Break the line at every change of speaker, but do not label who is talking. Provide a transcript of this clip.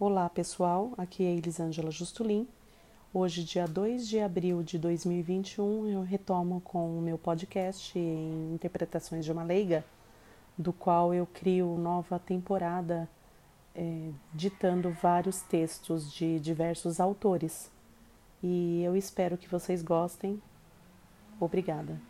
Olá pessoal, aqui é Elisângela Justulin. Hoje, dia 2 de abril de 2021, eu retomo com o meu podcast em Interpretações de uma Leiga, do qual eu crio nova temporada é, ditando vários textos de diversos autores. E eu espero que vocês gostem. Obrigada.